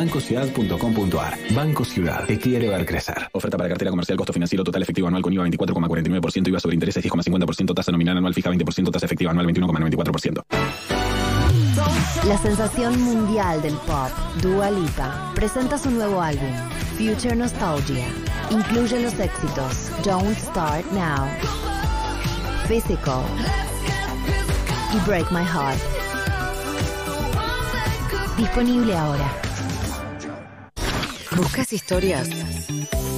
bancociudad.com.ar. Banco Ciudad, te quiere ver crecer. Oferta para cartera comercial, costo financiero total efectivo anual con IVA 24,49%, IVA sobre intereses 10,50%, tasa nominal anual fija 20%, tasa efectiva anual 21,94%. La sensación mundial del pop, Dua Lipa, presenta su nuevo álbum, Future Nostalgia. Incluye los éxitos Don't Start Now, Physical y Break My Heart. Disponible ahora. ¿Buscas historias?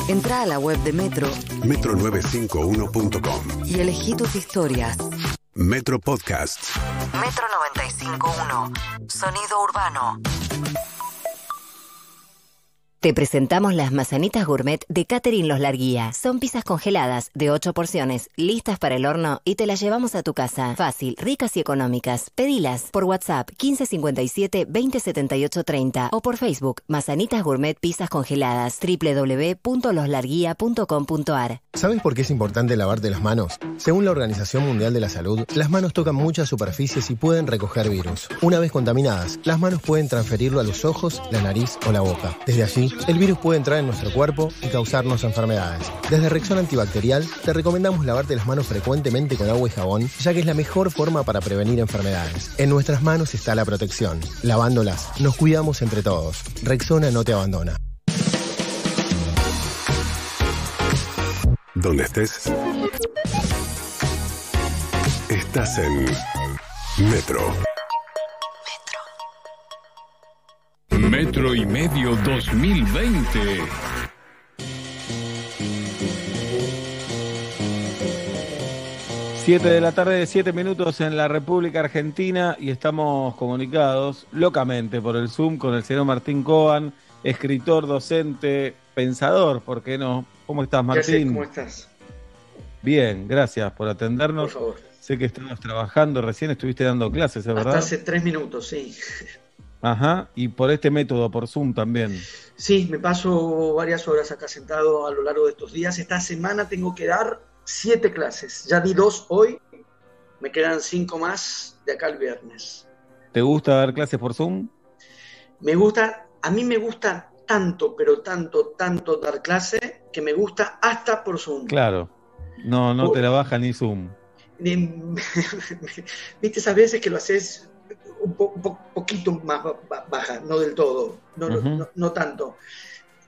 Entra a la web de Metro metro951.com. y elegí tus historias. Metro Podcasts. Metro 951. Sonido urbano. Te presentamos las mazanitas gourmet de Catherine Los Larguía. Son pizzas congeladas de 8 porciones, listas para el horno y te las llevamos a tu casa. Fácil, ricas y económicas. Pedilas por WhatsApp 1557 2078 30 o por Facebook Mazanitas Gourmet Pizzas Congeladas www.loslarguía.com.ar. ¿Sabes por qué es importante lavarte las manos? Según la Organización Mundial de la Salud, las manos tocan muchas superficies y pueden recoger virus. Una vez contaminadas, las manos pueden transferirlo a los ojos, la nariz o la boca. Desde allí, el virus puede entrar en nuestro cuerpo y causarnos enfermedades. Desde Rexona Antibacterial, te recomendamos lavarte las manos frecuentemente con agua y jabón, ya que es la mejor forma para prevenir enfermedades. En nuestras manos está la protección. Lavándolas, nos cuidamos entre todos. Rexona no te abandona. Donde estés. Estás en Metro. Metro y medio 2020. Siete de la tarde, siete minutos en la República Argentina y estamos comunicados locamente por el Zoom con el señor Martín Coan, escritor, docente, pensador, ¿por qué no? ¿Cómo estás. Martín? ¿Cómo estás? Bien, gracias por Por atendernos. favor. Sé que estabas trabajando, recién estuviste dando clases, ¿es Hasta verdad? hace tres minutos, sí. Ajá, y por este método, por Zoom también. Sí, me paso varias horas acá sentado a lo largo de estos días. Esta semana tengo que dar siete clases. Ya di dos hoy, me quedan cinco más de acá el viernes. ¿Te gusta dar clases por Zoom? Me gusta, a mí me gusta tanto, pero tanto, tanto dar clase, que me gusta hasta por Zoom. Claro. No, no Por- te la baja ni Zoom. Viste esas veces que lo haces un, po- un po- poquito más ba- ba- baja, no del todo, no, no- no- no tanto,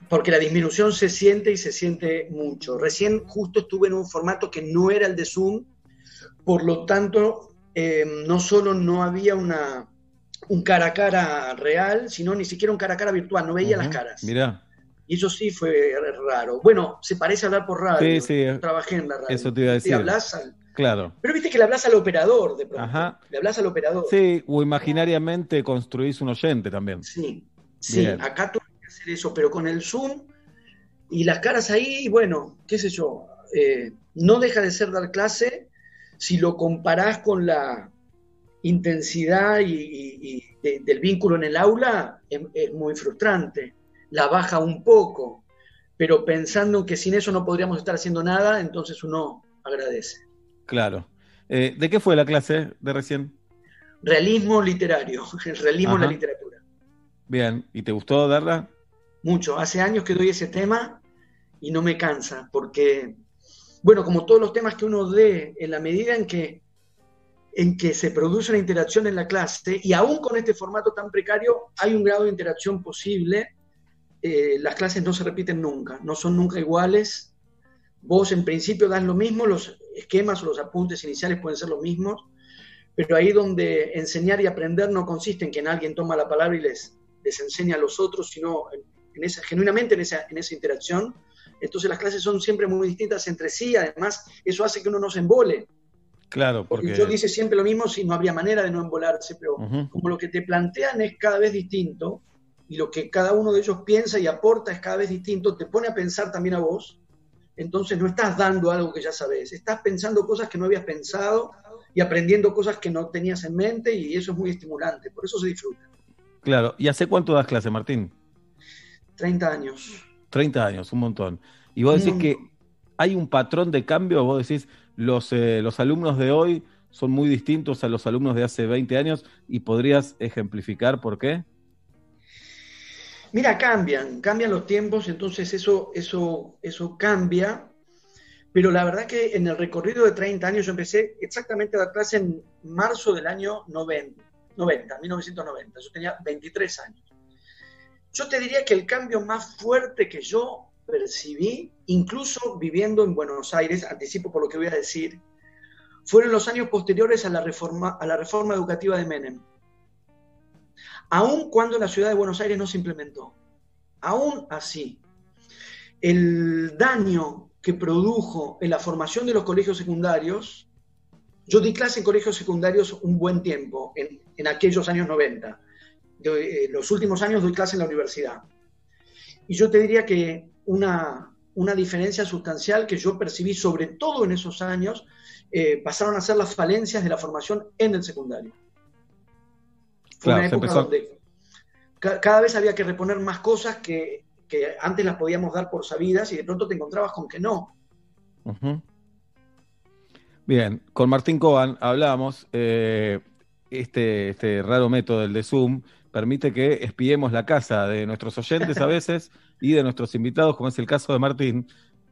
porque la disminución se siente y se siente mucho. Recién justo estuve en un formato que no era el de Zoom, por lo tanto, em, no solo no había una, un cara a cara real, sino ni siquiera un cara a cara virtual, no veía las caras. Mirá, Y eso sí fue raro. Bueno, se parece a hablar por radio. Sí, sí. Trabajé en la radio. Eso te iba a decir. hablas al- claro. pero viste que le hablas al operador de pronto. Ajá. Le hablas al operador. Sí, o imaginariamente construís un oyente también. Sí, sí, Bien. acá tuve que hacer eso, pero con el Zoom y las caras ahí, bueno, qué sé yo, eh, no deja de ser dar clase si lo comparás con la intensidad y, y- y de- del vínculo en el aula, es, es muy frustrante. La baja un poco, pero pensando que sin eso no podríamos estar haciendo nada, entonces uno agradece. Claro. Eh, ¿de qué fue la clase de recién? Realismo literario, el realismo en la literatura. Bien, ¿y te gustó darla? mucho. Hace años que doy ese tema y no me cansa, porque, bueno, como todos los temas que uno dé, en la medida en que, en que se produce una interacción en la clase, y aún con este formato tan precario, hay un grado de interacción posible, eh, las clases no se repiten nunca, no son nunca iguales. Vos en principio das lo mismo, los esquemas o los apuntes iniciales pueden ser los mismos, pero ahí donde enseñar y aprender no consiste en que alguien toma la palabra y les, les enseña a los otros, sino en, en esa, genuinamente en esa, en esa interacción. Entonces las clases son siempre muy distintas entre sí, además eso hace que uno no se embole. Claro, Porque porque... yo dice siempre lo mismo si no habría manera de no embolarse, pero como lo que te plantean es cada vez distinto y lo que cada uno de ellos piensa y aporta es cada vez distinto, te pone a pensar también a vos, entonces no estás dando algo que ya sabes, estás pensando cosas que no habías pensado y aprendiendo cosas que no tenías en mente y eso es muy estimulante, por eso se disfruta. Claro. ¿Y hace cuánto das clase, Martín? 30 años. 30 años, un montón. Y vos decís que hay un patrón de cambio, vos decís, los, eh, los alumnos de hoy son muy distintos a los alumnos de hace 20 años y podrías ejemplificar por qué. Mira, cambian, cambian los tiempos, entonces eso, eso, eso cambia. Pero la verdad que en el recorrido de 30 años yo empecé exactamente a dar clase en marzo del año 90, 90, 1990. Yo tenía 23 años. Yo te diría que el cambio más fuerte que yo percibí, incluso viviendo en Buenos Aires, anticipo por lo que voy a decir, fueron los años posteriores a la reforma, a la reforma educativa de Menem. Aún cuando la ciudad de Buenos Aires no se implementó. Aún así, el daño que produjo en la formación de los colegios secundarios, yo di clase en colegios secundarios un buen tiempo, en, aquellos años 90. De, eh, los últimos años doy clase en la universidad. Y yo te diría que una, una diferencia sustancial que yo percibí sobre todo en esos años, eh, pasaron a ser las falencias de la formación en el secundario. Fue una época donde cada vez había que reponer más cosas que, que, antes las podíamos dar por sabidas y de pronto te encontrabas con que no. Bien, con Martín Coban hablamos, eh, este, este raro método, el de Zoom, permite que espiemos la casa de nuestros oyentes a veces y de nuestros invitados, como es el caso de Martín,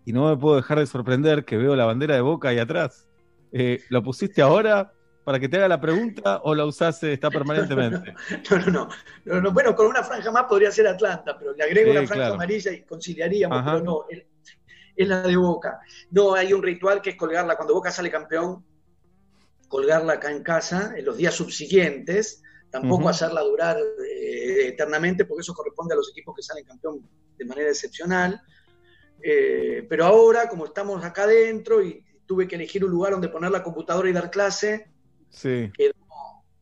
y no me puedo dejar de sorprender que veo la bandera de Boca ahí atrás. Eh, ¿Lo pusiste ahora para que te haga la pregunta o la usaste, está permanentemente? No, no, no, Bueno, con una franja más podría ser Atlanta, pero le agrego una franja amarilla y conciliaríamos, pero no, es la de Boca. No, hay un ritual que es colgarla cuando Boca sale campeón, colgarla acá en casa en los días subsiguientes, tampoco hacerla durar eh, eternamente, porque eso corresponde a los equipos que salen campeón de manera excepcional. Eh, pero ahora, como estamos acá adentro y tuve que elegir un lugar donde poner la computadora y dar clase,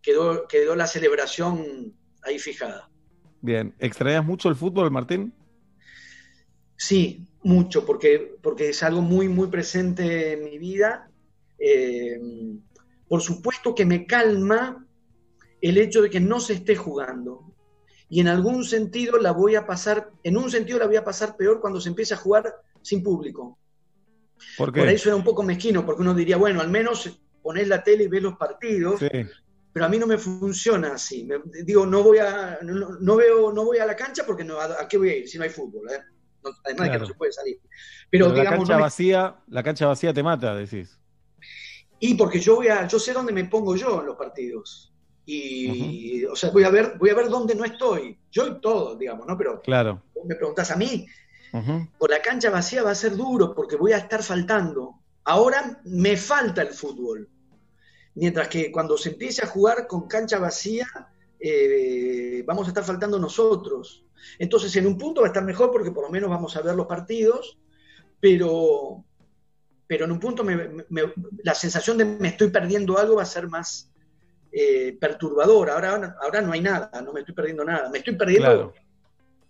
quedó, quedó, la celebración ahí fijada. Bien, ¿extrañas mucho el fútbol, Martín? Sí, mucho, porque, porque es algo muy, muy presente en mi vida. Eh, por supuesto que me calma el hecho de que no se esté jugando. Y en algún sentido la voy a pasar, en un sentido la voy a pasar peor cuando se empiece a jugar sin público. ¿Por, Por ahí suena un poco mezquino, porque uno diría, bueno, al menos ponés la tele y ves los partidos, pero a mí no me funciona así. digo, no voy a, no, veo, no voy a la cancha porque no, ¿a, qué voy a ir si no hay fútbol? Eh? además de que no se puede salir. Pero, la cancha vacía, la cancha vacía te mata, decís. Y porque yo voy a, yo sé dónde me pongo yo en los partidos. Y, o sea, voy a ver, voy a ver dónde no estoy. Yo y todo, digamos, ¿no? Pero claro. me preguntas a mí, por la cancha vacía va a ser duro porque voy a estar faltando. Ahora me falta el fútbol. Mientras que cuando se empiece a jugar con cancha vacía, eh, vamos a estar faltando nosotros. Entonces, en un punto va a estar mejor porque por lo menos vamos a ver los partidos, pero, pero en un punto la sensación de me estoy perdiendo algo va a ser más eh, perturbadora. Ahora, ahora no hay nada, no me estoy perdiendo nada. Me estoy perdiendo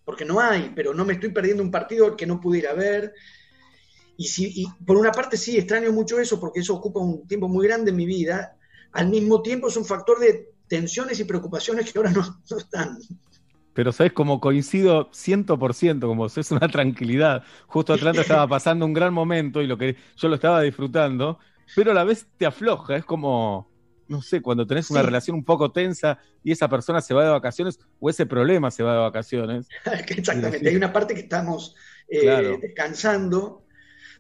porque no hay, pero no me estoy perdiendo un partido que no pudiera ver. Y, si, por una parte sí extraño mucho eso porque eso ocupa un tiempo muy grande en mi vida, al mismo tiempo es un factor de tensiones y preocupaciones que ahora no, están. Pero sabes, como coincido 100%, como es una tranquilidad. Justo Atlanta estaba pasando un gran momento y lo que yo lo estaba disfrutando, pero a la vez te afloja, es como, no sé, cuando tenés una relación un poco tensa y esa persona se va de vacaciones o ese problema se va de vacaciones. Exactamente, hay una parte que estamos eh, descansando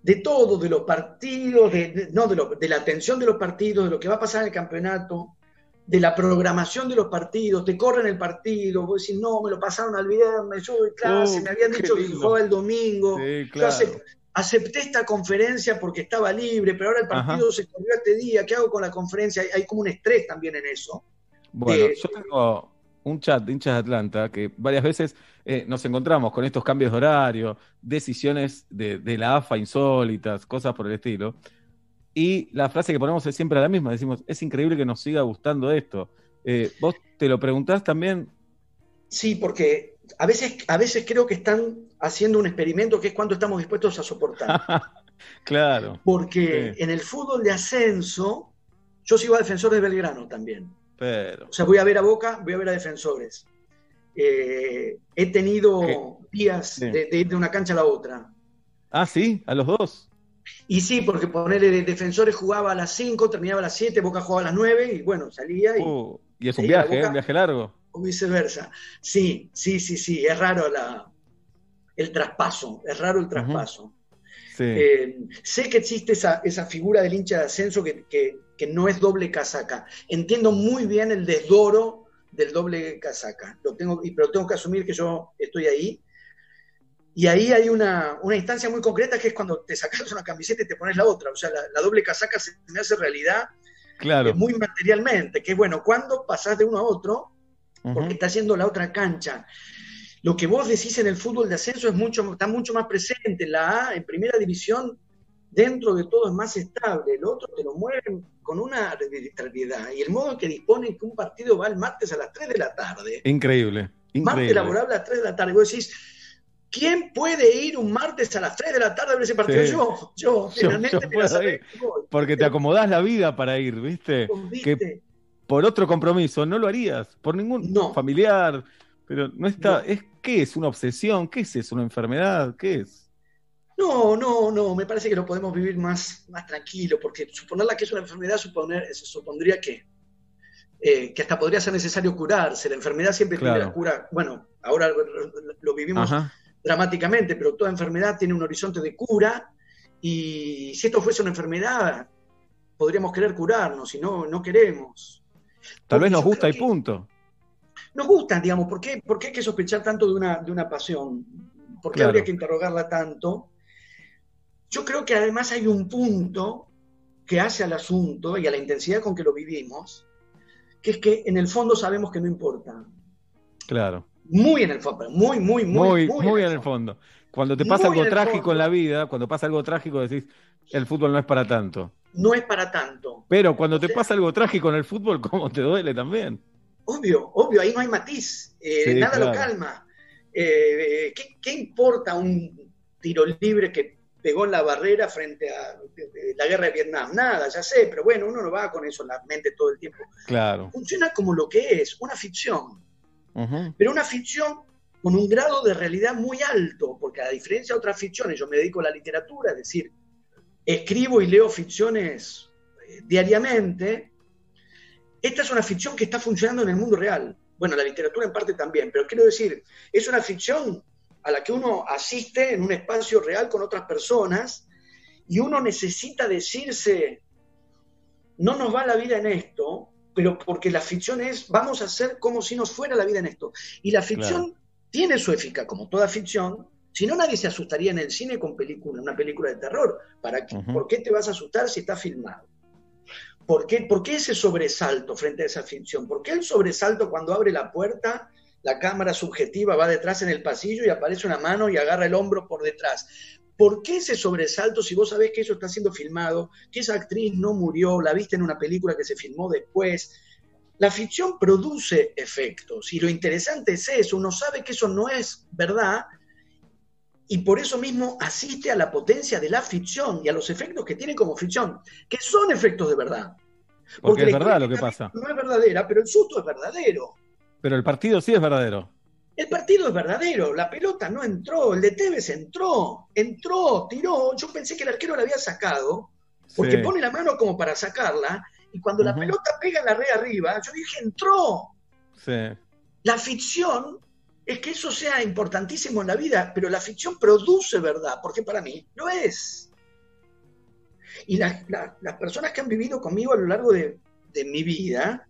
de todo, de los partidos, de, no, de, de la atención de los partidos, de lo que va a pasar en el campeonato, de la programación de los partidos, te corren el partido, vos decís, no, me lo pasaron al viernes, yo doy clase, oh, me habían dicho que jugaba el domingo, acepté, esta conferencia porque estaba libre, pero ahora el partido se corrió este día, ¿qué hago con la conferencia? Hay, como un estrés también en eso. Bueno, yo tengo un chat de hinchas de Atlanta que varias veces eh, nos encontramos con estos cambios de horario, decisiones de, la AFA insólitas, cosas por el estilo. Y la frase que ponemos es siempre la misma, decimos, es increíble que nos siga gustando esto. Eh, ¿Vos te lo preguntás también? Sí, porque a veces, a veces creo que están haciendo un experimento que es cuánto estamos dispuestos a soportar. claro. Porque en el fútbol de ascenso, yo sigo a defensor de Belgrano también. Pero... O sea, voy a ver a Boca, voy a ver a defensores. Eh, he tenido días de, ir de una cancha a la otra. Ah, sí, a los dos. Y sí, porque ponerle de defensores jugaba a las 5, terminaba a las 7, Boca jugaba a las 9 y bueno, salía y... Uh, y es un viaje, ¿eh? un viaje largo. o viceversa. Sí, sí, sí, sí, es raro la, el traspaso, es raro el traspaso. Eh, sé que existe esa, esa, figura del hincha de ascenso que, que, que, no es doble casaca. Entiendo muy bien el desdoro del doble casaca, lo tengo, pero tengo que asumir que yo estoy ahí. Y ahí hay una, una instancia muy concreta que es cuando te sacas una camiseta y te pones la otra. O sea, la, doble casaca se me hace realidad claro. Eh, muy materialmente, que bueno, cuando pasás de uno a otro, porque está haciendo la otra cancha. Lo que vos decís en el fútbol de ascenso es mucho, está mucho más presente. La A, en primera división, dentro de todo es más estable. El otro te lo mueven con una arbitrariedad. Y el modo en que disponen que un partido va el martes a las 3 de la tarde. Increíble. increíble. Martes laborable a las 3 de la tarde. Vos decís, ¿quién puede ir un martes a las 3 de la tarde a ver ese partido? Yo, yo, finalmente Porque te acomodás la vida para ir, ¿viste? Que por otro compromiso no lo harías, por ningún familiar, pero no está, es ¿qué es? ¿Una obsesión? ¿Qué es eso? ¿Una enfermedad? ¿Qué es? No, no, no, me parece que lo podemos vivir más, más tranquilo, porque suponerla que es una enfermedad suponer, supondría que, eh, que hasta podría ser necesario curarse. La enfermedad siempre tiene la cura, bueno, ahora lo vivimos dramáticamente, pero toda enfermedad tiene un horizonte de cura, y si esto fuese una enfermedad, podríamos querer curarnos, y no, no queremos. Tal vez nos gusta y punto nos gustan, digamos, ¿por qué, ¿por qué hay que sospechar tanto de una, de una pasión? ¿Por qué habría que interrogarla tanto? Yo creo que además hay un punto que hace al asunto y a la intensidad con que lo vivimos, que es que en el fondo sabemos que no importa. Claro. Muy en el fondo, muy, muy, muy. Muy, muy, en, el fondo. Cuando te pasa algo trágico en la vida, cuando pasa algo trágico decís, el fútbol no es para tanto. No es para tanto. Pero cuando te pasa algo trágico en el fútbol, ¿cómo te duele también? Obvio, obvio, ahí no hay matiz, eh, nada lo calma. Eh, ¿qué, importa un tiro libre que pegó en la barrera frente a la guerra de Vietnam? Nada, ya sé, pero bueno, uno no va con eso en la mente todo el tiempo. Claro. Funciona como lo que es, una ficción. Pero una ficción con un grado de realidad muy alto, porque a diferencia de otras ficciones, yo me dedico a la literatura, es decir, escribo y leo ficciones eh, diariamente, esta es una ficción que está funcionando en el mundo real. Bueno, la literatura en parte también, pero quiero decir, es una ficción a la que uno asiste en un espacio real con otras personas y uno necesita decirse, no nos va la vida en esto, pero porque la ficción es, vamos a hacer como si nos fuera la vida en esto. Y la ficción tiene su eficacia, como toda ficción, si no nadie se asustaría en el cine con película, una película de terror. ¿Para ¿Por qué te vas a asustar si está filmado? ¿Por qué, ese sobresalto frente a esa ficción? ¿Por qué el sobresalto cuando abre la puerta, la cámara subjetiva va detrás en el pasillo y aparece una mano y agarra el hombro por detrás? ¿Por qué ese sobresalto si vos sabés que eso está siendo filmado, que esa actriz no murió, la viste en una película que se filmó después? La ficción produce efectos y lo interesante es eso, uno sabe que eso no es verdad y por eso mismo asiste a la potencia de la ficción y a los efectos que tiene como ficción, que son efectos de verdad. Porque, es verdad lo que pasa. No es verdadera, pero el susto es verdadero. Pero el partido sí es verdadero. El partido es verdadero, la pelota no entró, el de Tevez entró, entró, tiró. Yo pensé que el arquero la había sacado, porque pone la mano como para sacarla, y cuando la pelota pega en la red arriba, yo dije, entró. Sí. La ficción es que eso sea importantísimo en la vida, pero la ficción produce verdad, porque para mí lo es. Y las personas que han vivido conmigo a lo largo de, mi vida,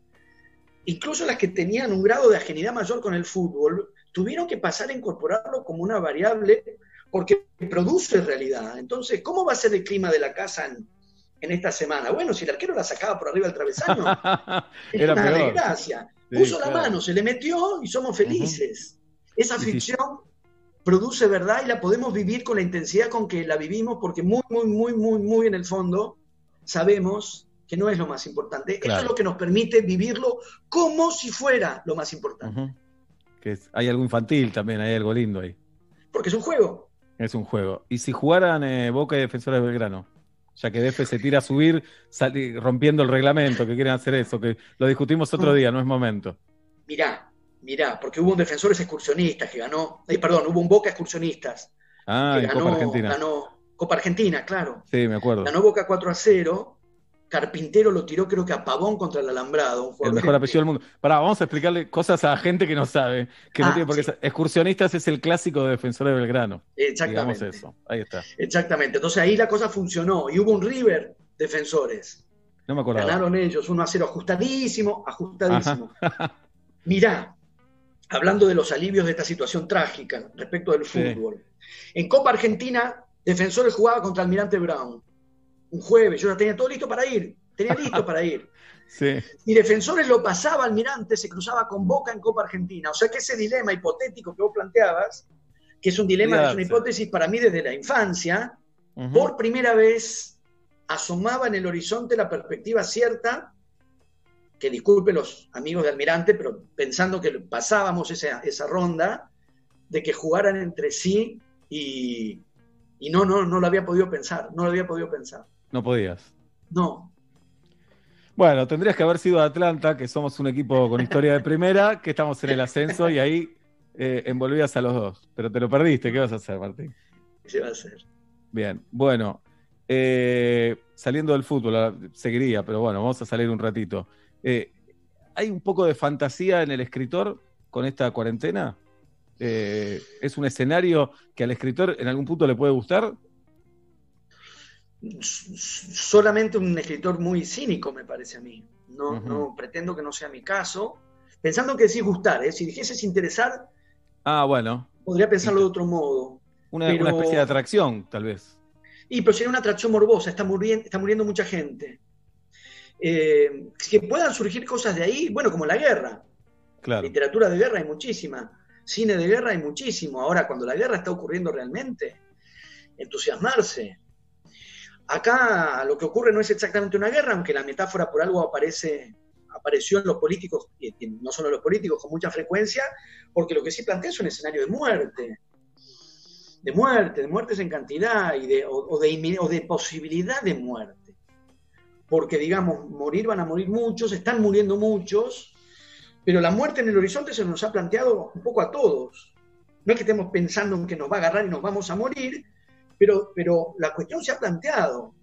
incluso las que tenían un grado de ajenidad mayor con el fútbol, tuvieron que pasar a incorporarlo como una variable porque produce realidad. Entonces, ¿cómo va a ser el clima de la casa en, esta semana? Bueno, si el arquero la sacaba por arriba del travesaño, es una desgracia. Puso la mano, se le metió y somos felices. Esa ficción produce verdad y la podemos vivir con la intensidad con que la vivimos porque muy, muy, muy, muy, muy en el fondo sabemos que no es lo más importante. Eso es lo que nos permite vivirlo como si fuera lo más importante. que hay algo infantil también, hay algo lindo ahí. Porque es un juego. Es un juego. ¿Y si jugaran eh, Boca y Defensores de Belgrano? Ya que DF se tira a subir rompiendo el reglamento, que quieren hacer eso, que lo discutimos otro mm. día, no es momento. Mirá, mirá, porque hubo un Defensores excursionistas que ganó, eh, perdón, hubo un Boca excursionistas. Ah, que ganó, Copa Argentina. Ganó Copa Argentina, claro. Sí, me acuerdo. Ganó Boca 4 a 0 Carpintero lo tiró creo que a Pavón contra el alambrado. El mejor apellido del mundo. Pará, vamos a explicarle cosas a gente que no sabe. Que no Ah, tiene por qué sí. ser- Excursionistas es el clásico de Defensor de Belgrano. Exactamente. Digamos eso. Ahí está. Exactamente. Entonces ahí la cosa funcionó. Y hubo un River defensores. No me acordaba. Ganaron ellos 1 a 0, ajustadísimo, ajustadísimo. Mirá, hablando de los alivios de esta situación trágica respecto del Sí. fútbol. En Copa Argentina, Defensores jugaba contra Almirante Brown. Un jueves, yo ya tenía todo listo para ir. Tenía listo para ir. Sí. Y Defensores lo pasaba Almirante, se cruzaba con Boca en Copa Argentina. O sea que ese dilema hipotético que vos planteabas, que es un dilema, es una hipótesis para mí desde la infancia, por primera vez asomaba en el horizonte la perspectiva cierta, que disculpe los amigos de Almirante, pero pensando que pasábamos esa, esa ronda, de que jugaran entre sí y, y no, no, no lo había podido pensar, no lo había podido pensar. No podías. No, Bueno, tendrías que haber sido de Atlanta, que somos un equipo con historia de primera, que estamos en el ascenso y ahí eh, envolvías a los dos. Pero te lo perdiste, ¿qué vas a hacer, Martín? ¿qué va a hacer? Bien, bueno, eh, saliendo del fútbol, seguiría, pero bueno, vamos a salir un ratito. Eh, ¿Hay un poco de fantasía en el escritor con esta cuarentena? Eh, ¿Es un escenario que al escritor en algún punto le puede gustar? Solamente un escritor muy cínico, me parece a mí. No, no pretendo que no sea mi caso. Pensando que decís gustar, ¿eh? si dijeses interesar, Ah, bueno, podría pensarlo de otro modo. una, Pero- una especie de atracción, tal vez. Y pero sería una atracción morbosa, está muriendo, está muriendo mucha gente. Eh, que puedan surgir cosas de ahí, bueno, como la guerra. Claro. Literatura de guerra hay muchísima, cine de guerra hay muchísimo. Ahora, cuando la guerra está ocurriendo realmente, entusiasmarse. Acá lo que ocurre no es exactamente una guerra, aunque la metáfora por algo aparece, apareció en los políticos, no solo en los políticos, con mucha frecuencia, porque lo que sí plantea es un escenario de muerte. De muerte, de muertes en cantidad y de, o de posibilidad de muerte. Porque, digamos, morir van a morir muchos, están muriendo muchos, pero la muerte en el horizonte se nos ha planteado un poco a todos. No es que estemos pensando en que nos va a agarrar y nos vamos a morir, pero, pero la cuestión se ha planteado.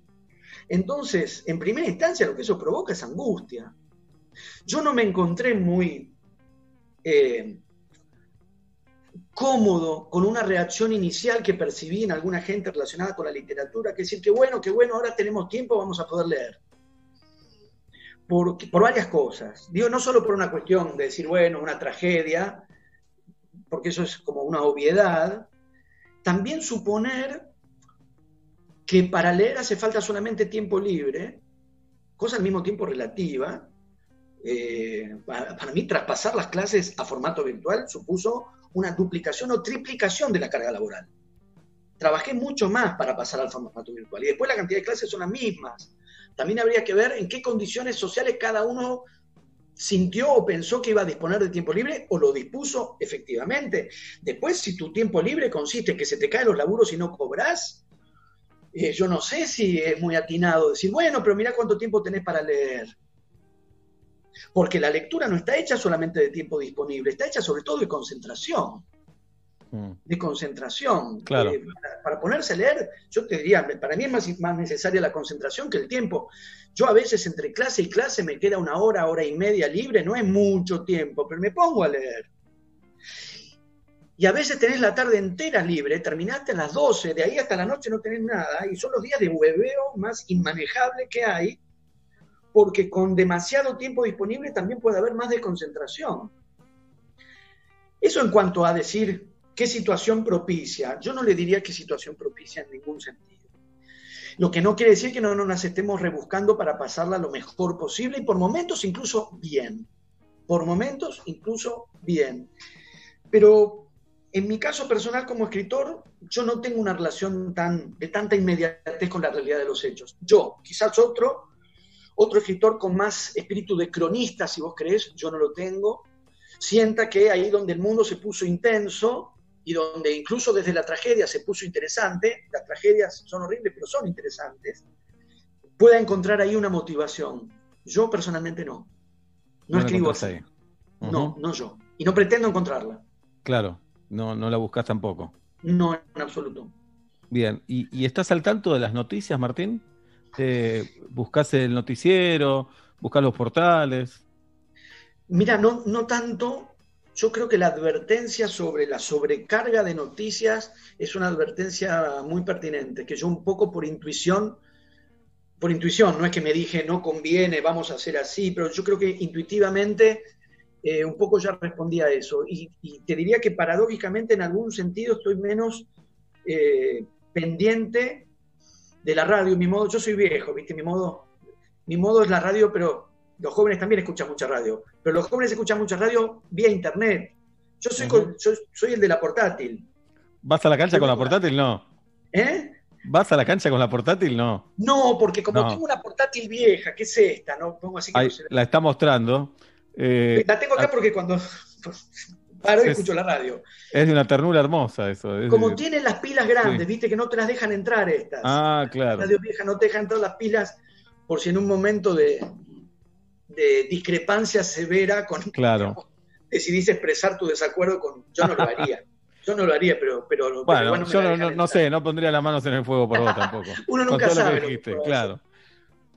Entonces, en primera instancia, lo que eso provoca es angustia. Yo no me encontré muy eh, cómodo con una reacción inicial que percibí en alguna gente relacionada con la literatura, que decir, que bueno, que bueno, ahora tenemos tiempo, vamos a poder leer. Por varias cosas. Digo, no solo por una cuestión de decir, bueno, una tragedia, porque eso es como una obviedad, también suponer que para leer hace falta solamente tiempo libre, cosa al mismo tiempo relativa. Eh, para, para mí, traspasar las clases a formato virtual supuso una duplicación o triplicación de la carga laboral. Trabajé mucho más para pasar al formato virtual y después la cantidad de clases son las mismas. También habría que ver en qué condiciones sociales cada uno sintió o pensó que iba a disponer de tiempo libre o lo dispuso efectivamente. Después, si tu tiempo libre consiste en que se te caen los laburos y no cobras, eh, yo no sé si es muy atinado decir, bueno, pero mira cuánto tiempo tenés para leer. Porque la lectura no está hecha solamente de tiempo disponible, está hecha sobre todo de concentración. Mm. De concentración. Claro. Eh, para, para ponerse a leer, yo te diría, para mí es más, más necesaria la concentración que el tiempo. Yo a veces entre clase y clase me queda una hora, hora y media libre, no es mucho tiempo, pero me pongo a leer. Y a veces tenés la tarde entera libre, terminaste a las 12, de ahí hasta la noche no tenés nada, y son los días de hueveo más inmanejables que hay, porque con demasiado tiempo disponible también puede haber más desconcentración. Eso en cuanto a decir qué situación propicia, yo no le diría qué situación propicia en ningún sentido. Lo que no quiere decir que no nos estemos rebuscando para pasarla lo mejor posible y por momentos incluso bien. Por momentos incluso bien. Pero en mi caso personal como escritor, yo no tengo una relación tan, de tanta inmediatez con la realidad de los hechos. Yo, quizás otro, otro escritor con más espíritu de cronista, si vos crees, yo no lo tengo, sienta que ahí donde el mundo se puso intenso y donde incluso desde la tragedia se puso interesante, las tragedias son horribles pero son interesantes, pueda encontrar ahí una motivación. Yo personalmente no. No, No escribo así. ahí. No, Ujú. no yo. Y no pretendo encontrarla. Claro, no, no la buscas tampoco. No, en absoluto. Bien, ¿Y, y estás al tanto de las noticias, Martín? Eh, ¿Buscás el noticiero? ¿Buscás los portales? Mira, no, no tanto. Yo creo que la advertencia sobre la sobrecarga de noticias es una advertencia muy pertinente, que yo un poco por intuición, por intuición, no es que me dije no conviene, vamos a hacer así, pero yo creo que intuitivamente eh, un poco ya respondí a eso. Y, y, te diría que paradójicamente en algún sentido estoy menos eh, pendiente de la radio. Mi modo, yo soy viejo, ¿viste? Mi modo, mi modo es la radio, pero los jóvenes también escuchan mucha radio. Pero los jóvenes escuchan mucha radio vía internet. Yo soy, con, yo soy el de la portátil. ¿Vas a la cancha con la portátil? No. ¿Eh? ¿Vas a la cancha con la portátil? No. No, porque como no. tengo una portátil vieja, ¿qué es esta? No pongo así que Ahí, no se... La está mostrando. Eh, la tengo acá porque cuando paro y escucho la radio. Es de una ternura hermosa eso. Es como de... tienen las pilas grandes, sí. viste que no te las dejan entrar estas. Ah, claro. La radio vieja no te dejan entrar las pilas por si en un momento de, de discrepancia severa con claro. Digamos, decidís expresar tu desacuerdo con yo no lo haría. Yo no lo haría, pero. pero bueno, yo no, no, sé, no pondría las manos en el fuego por vos tampoco. Uno nunca sabe. Dijiste, claro.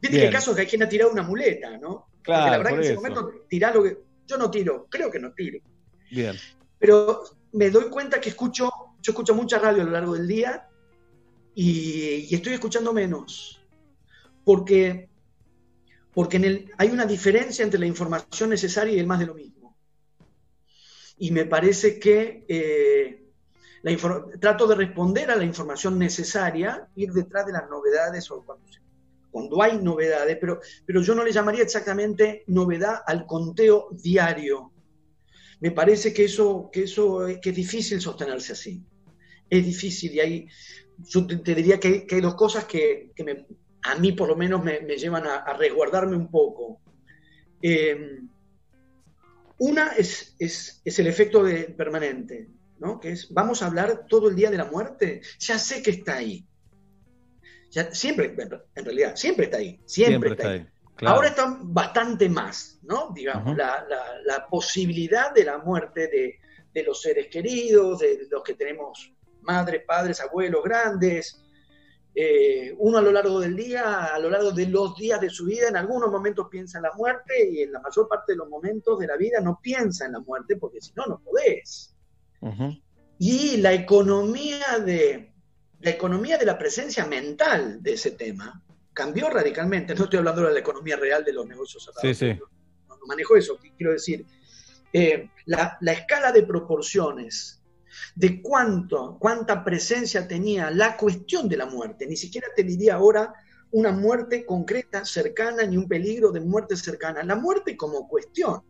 Viste que hay casos que hay quien ha tirado una muleta, ¿no? Claro. Porque la verdad por que en ese momento tirá lo que. Yo no tiro, creo que no tiro. Bien. Pero me doy cuenta que escucho, yo escucho mucha radio a lo largo del día y, y estoy escuchando menos. Porque, porque en el, hay una diferencia entre la información necesaria y el más de lo mismo. Y me parece que eh, la trato de responder a la información necesaria, ir detrás de las novedades o cuando, cuando hay novedades, pero, pero yo no le llamaría exactamente novedad al conteo diario. Me parece que eso, que eso que es difícil sostenerse así. Es difícil y hay, yo te, diría que hay, que hay, dos cosas que, que me, a mí por lo menos me, me llevan a, a, resguardarme un poco. Eh, una es, es, es, el efecto de, permanente, ¿no? que es, vamos a hablar todo el día de la muerte, ya sé que está ahí. Ya, siempre, en realidad, siempre está ahí, siempre, siempre está, ahí. ahí. Claro. Ahora está bastante más, ¿no? Digamos, uh -huh. la, la, la, posibilidad de la muerte de, de, los seres queridos, de los que tenemos madres, padres, abuelos grandes. Eh, uno a lo largo del día, a lo largo de los días de su vida, en algunos momentos piensa en la muerte y en la mayor parte de los momentos de la vida no piensa en la muerte porque si no, no podés. Uh -huh. Y la economía de, la economía de la presencia mental de ese tema cambió radicalmente. No estoy hablando de la economía real de los negocios. Sí, sí. No, no, manejo eso. Quiero decir, eh, la, la, escala de proporciones de cuánto, cuánta presencia tenía la cuestión de la muerte. Ni siquiera te diría ahora una muerte concreta, cercana, ni un peligro de muerte cercana. La muerte como cuestión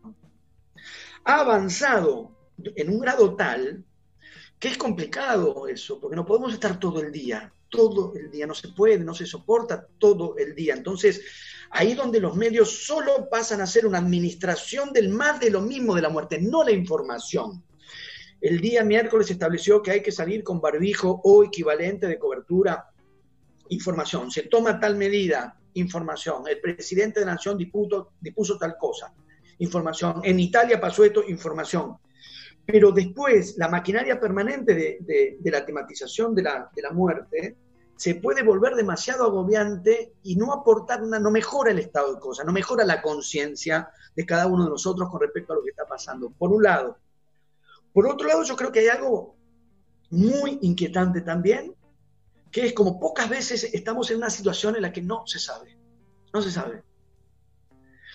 ha avanzado en un grado tal que es complicado eso, porque no podemos estar todo el día todo el día, no se puede, no se soporta todo el día. Entonces, ahí donde los medios solo pasan a ser una administración del más de lo mismo de la muerte, no la información. El día miércoles se estableció que hay que salir con barbijo o equivalente de cobertura, información. Se toma tal medida, información. El presidente de la nación dispuso, tal cosa, información. En Italia pasó esto, información pero después la maquinaria permanente de, la tematización de la, de la, muerte se puede volver demasiado agobiante y no aportar una, no mejora el estado de cosas, no mejora la conciencia de cada uno de nosotros con respecto a lo que está pasando, por un lado. Por otro lado, yo creo que hay algo muy inquietante también, que es como pocas veces estamos en una situación en la que no se sabe, no se sabe.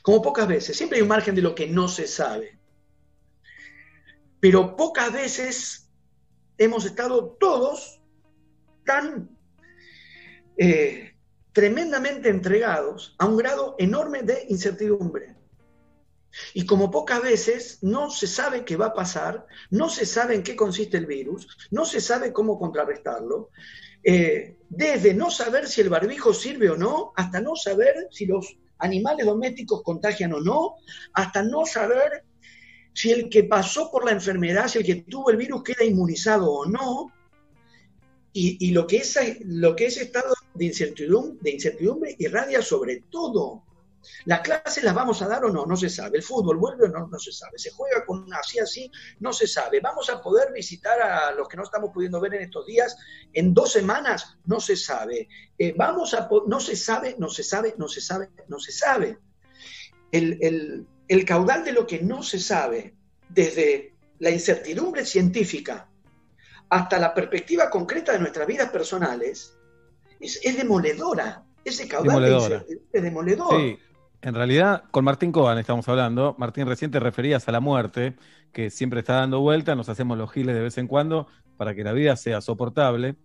Como pocas veces, siempre hay un margen de lo que no se sabe pero pocas veces hemos estado todos tan eh, tremendamente entregados a un grado enorme de incertidumbre. Y como pocas veces no se sabe qué va a pasar, no se sabe en qué consiste el virus, no se sabe cómo contrarrestarlo, eh, desde no saber si el barbijo sirve o no, hasta no saber si los animales domésticos contagian o no, hasta no saber si el que pasó por la enfermedad, si el que tuvo el virus queda inmunizado o no, y, lo, que es, lo que ese estado de incertidumbre, irradia sobre todo. ¿Las clases las vamos a dar o no? No se sabe. ¿El fútbol vuelve o no? No se sabe. ¿Se juega con así, así? No se sabe. ¿Vamos a poder visitar a los que no estamos pudiendo ver en estos días en dos semanas? No se sabe. Eh, vamos a no se sabe, no se sabe, no se sabe, no se sabe. El caudal de lo que no se sabe, desde la incertidumbre científica hasta la perspectiva concreta de nuestras vidas personales, es, demoledora. Ese caudal es demoledor. Sí. En realidad, con Martín Coban estamos hablando. Martín, recién te referías a la muerte, que siempre está dando vuelta, nos hacemos los giles de vez en cuando para que la vida sea soportable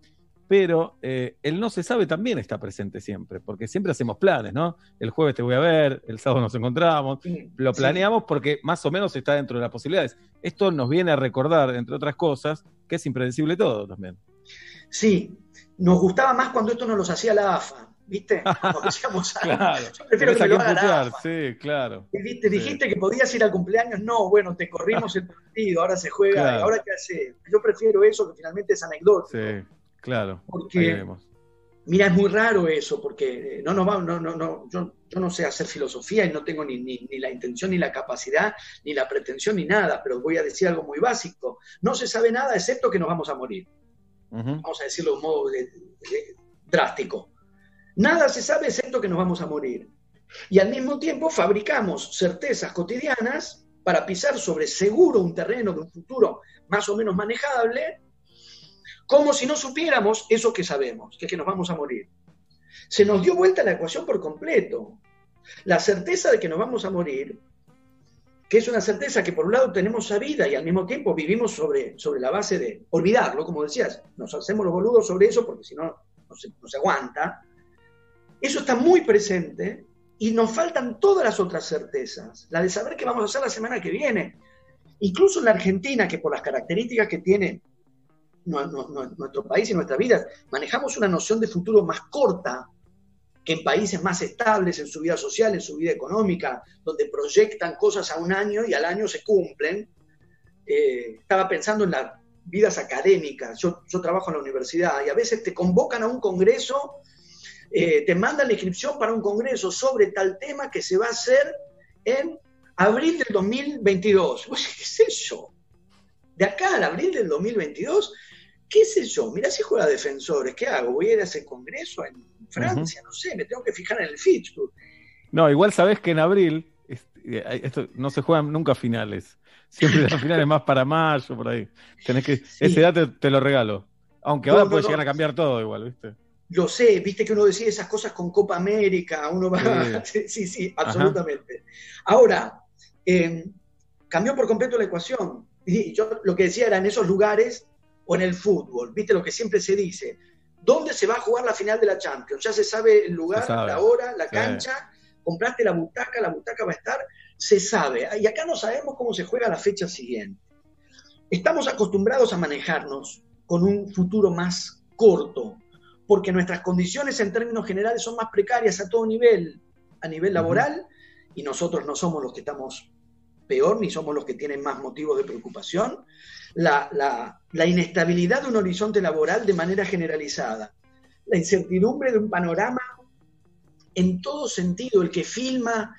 pero eh, el no se sabe también está presente siempre, porque siempre hacemos planes, ¿no? El jueves te voy a ver, el sábado nos encontramos, lo planeamos porque más o menos está dentro de las posibilidades. Esto nos viene a recordar, entre otras cosas, que es impredecible todo también. Sí, nos gustaba más cuando esto nos los hacía la AFA. ¿Viste? Como decíamos, claro. yo prefiero que, lo haga la AFA. Sí, claro. ¿Viste? Dijiste que podías ir al cumpleaños, no, bueno, te corrimos el partido, ahora se juega, ahora qué hace. Yo prefiero eso que finalmente es anecdótico. Sí. Claro. Porque, mira, es muy raro eso, porque eh, no no, no, no, yo, yo, no sé hacer filosofía y no tengo ni, ni, la intención, ni la capacidad, ni la pretensión, ni nada, pero voy a decir algo muy básico. No se sabe nada excepto que nos vamos a morir. Vamos a decirlo de un modo drástico. Nada se sabe excepto que nos vamos a morir. Y al mismo tiempo fabricamos certezas cotidianas para pisar sobre seguro un terreno de un futuro más o menos manejable como si no supiéramos eso que sabemos, que es que nos vamos a morir. Se nos dio vuelta la ecuación por completo. La certeza de que nos vamos a morir, que es una certeza que por un lado tenemos sabida y al mismo tiempo vivimos sobre, sobre la base de olvidarlo, como decías, nos hacemos los boludos sobre eso porque si no, no no se aguanta. Eso está muy presente y nos faltan todas las otras certezas. La de saber qué vamos a hacer la semana que viene. Incluso en la Argentina, que por las características que tiene nuestro país y nuestra vida, manejamos una noción de futuro más corta que en países más estables en su vida social, en su vida económica, donde proyectan cosas a un año y al año se cumplen. Eh, estaba pensando en las vidas académicas, yo, trabajo en la universidad y a veces te convocan a un congreso, eh, te mandan la inscripción para un congreso sobre tal tema que se va a hacer en abril del 2022. ¿Qué es eso? De acá al abril del 2022 qué sé yo, mirá si juega defensores, ¿qué hago? ¿Voy a ir a ese congreso en Francia? No sé, me tengo que fijar en el fixture. No, igual sabés que en abril eh, esto, no se juegan nunca finales. Siempre las finales más para mayo, por ahí. Tenés que, Ese dato te lo regalo. Aunque ahora puede llegar a cambiar todo igual, ¿viste? Lo sé, viste que uno decide esas cosas con Copa América, uno va... Sí, sí, absolutamente. Ahora, eh, cambió por completo la ecuación. Y yo lo que decía era en esos lugares o en el fútbol, viste lo que siempre se dice, ¿dónde se va a jugar la final de la Champions? Ya se sabe el lugar, la hora, la cancha, compraste la butaca, la butaca va a estar, se sabe. Y acá no sabemos cómo se juega la fecha siguiente. Estamos acostumbrados a manejarnos con un futuro más corto, porque nuestras condiciones en términos generales son más precarias a todo nivel, a nivel laboral, y nosotros no somos los que estamos peor, ni somos los que tienen más motivos de preocupación, la, inestabilidad de un horizonte laboral de manera generalizada, la incertidumbre de un panorama en todo sentido, el que filma,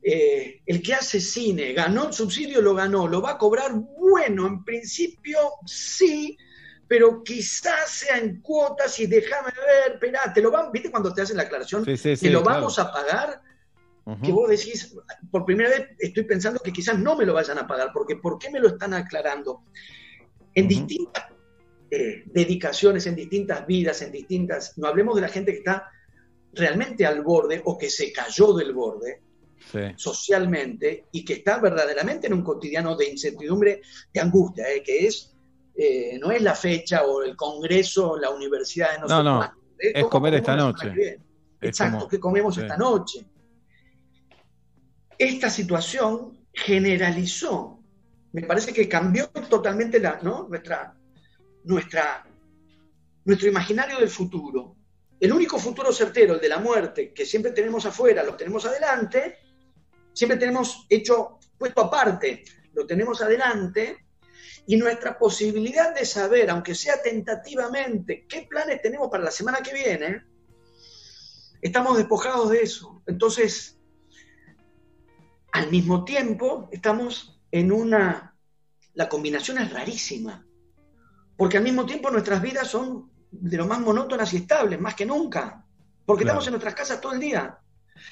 eh, el que hace cine, ganó el subsidio, lo ganó, lo va a cobrar, bueno, en principio sí, pero quizás sea en cuotas y déjame ver, espera, te lo van, ¿viste cuando te hacen la aclaración? que lo vamos a pagar que vos decís, por primera vez estoy pensando que quizás no me lo vayan a pagar, porque ¿por qué me lo están aclarando? En distintas eh, dedicaciones, en distintas vidas, en distintas, no hablemos de la gente que está realmente al borde o que se cayó del borde socialmente y que está verdaderamente en un cotidiano de incertidumbre, de angustia, eh, que es, eh, no es la fecha o el congreso, la universidad de no, no, es comer esta noche. Exacto, que comemos esta noche esta situación generalizó, me parece que cambió totalmente nuestra, nuestra, nuestro imaginario del futuro. El único futuro certero, el de la muerte, que siempre tenemos afuera, lo tenemos adelante, siempre tenemos hecho, puesto aparte, lo tenemos adelante, y nuestra posibilidad de saber, aunque sea tentativamente, qué planes tenemos para la semana que viene, estamos despojados de eso. Entonces, al mismo tiempo estamos en una... La combinación es rarísima, porque al mismo tiempo nuestras vidas son de lo más monótonas y estables, más que nunca, porque Claro. estamos en nuestras casas todo el día.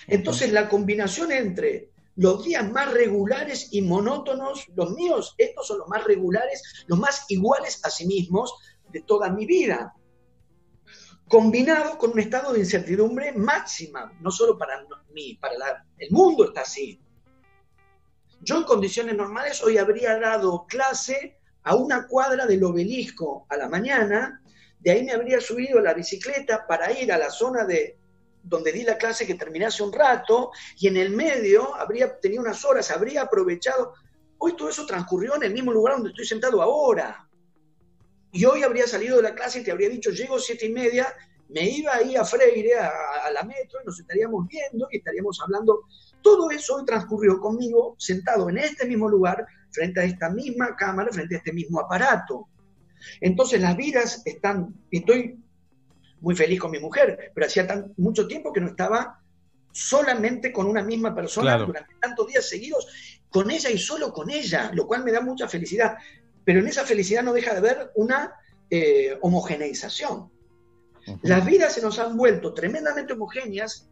Entonces la combinación entre los días más regulares y monótonos, los míos, estos son los más regulares, los más iguales a sí mismos de toda mi vida, combinado con un estado de incertidumbre máxima, no solo para mí, para la- el mundo está así. Yo en condiciones normales hoy habría dado clase a una cuadra del obelisco a la mañana, de ahí me habría subido la bicicleta para ir a la zona de donde di la clase que terminé hace un rato, y en el medio habría tenido unas horas, habría aprovechado. Hoy todo eso transcurrió en el mismo lugar donde estoy sentado ahora. Y hoy habría salido de la clase y te habría dicho, llego siete y media, me iba ahí a Freire, a la metro, y nos estaríamos viendo y estaríamos hablando. Todo eso hoy transcurrió conmigo sentado en este mismo lugar, frente a esta misma cámara, frente a este mismo aparato. Entonces las vidas están, estoy muy feliz con mi mujer, pero hacía tan, mucho tiempo que no estaba solamente con una misma persona Claro. durante tantos días seguidos, con ella y solo con ella, lo cual me da mucha felicidad. Pero en esa felicidad no deja de haber una eh, homogeneización. Las vidas se nos han vuelto tremendamente homogéneas,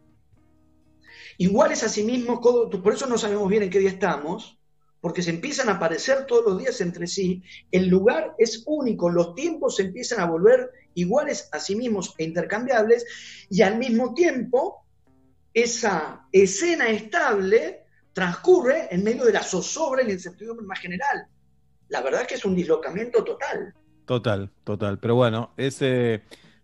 iguales a sí mismos, por eso no sabemos bien en qué día estamos, porque se empiezan a aparecer todos los días entre sí, el lugar es único, los tiempos se empiezan a volver iguales a sí mismos e intercambiables, y al mismo tiempo esa escena estable transcurre en medio de la zozobra y la incertidumbre más general. La verdad es que es un dislocamiento total. Total, total. Pero bueno, es, eh,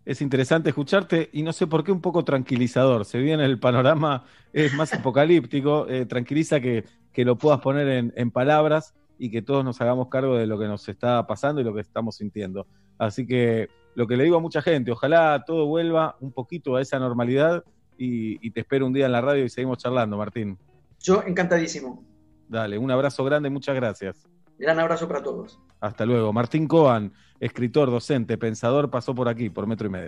es interesante escucharte y no sé por qué un poco tranquilizador. Se viene el panorama, es más apocalíptico, eh, tranquiliza que, que lo puedas poner en, en palabras y que todos nos hagamos cargo de lo que nos está pasando y lo que estamos sintiendo. Así que lo que le digo a mucha gente, ojalá todo vuelva un poquito a esa normalidad y, y te espero un día en la radio y seguimos charlando, Martín. Yo encantadísimo. Dale, un abrazo grande, muchas gracias. Gran abrazo para todos. Hasta luego. Martín Coan, escritor, docente, pensador, pasó por aquí, por metro y medio.